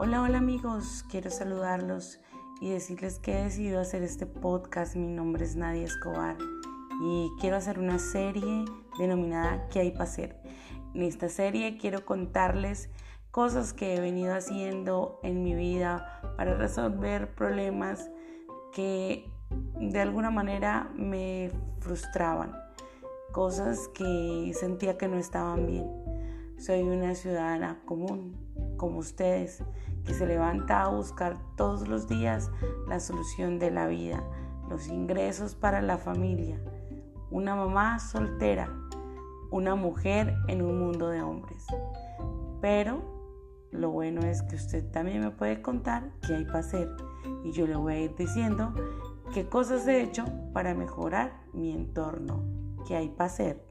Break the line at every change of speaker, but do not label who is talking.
Hola, hola amigos, quiero saludarlos y decirles que he decidido hacer este podcast. Mi nombre es Nadia Escobar y quiero hacer una serie denominada ¿Qué hay para hacer? En esta serie quiero contarles cosas que he venido haciendo en mi vida para resolver problemas que de alguna manera me frustraban, cosas que sentía que no estaban bien. Soy una ciudadana común, como ustedes, que se levanta a buscar todos los días la solución de la vida, los ingresos para la familia, una mamá soltera, una mujer en un mundo de hombres. Pero lo bueno es que usted también me puede contar qué hay para hacer y yo le voy a ir diciendo qué cosas he hecho para mejorar mi entorno, qué hay para hacer.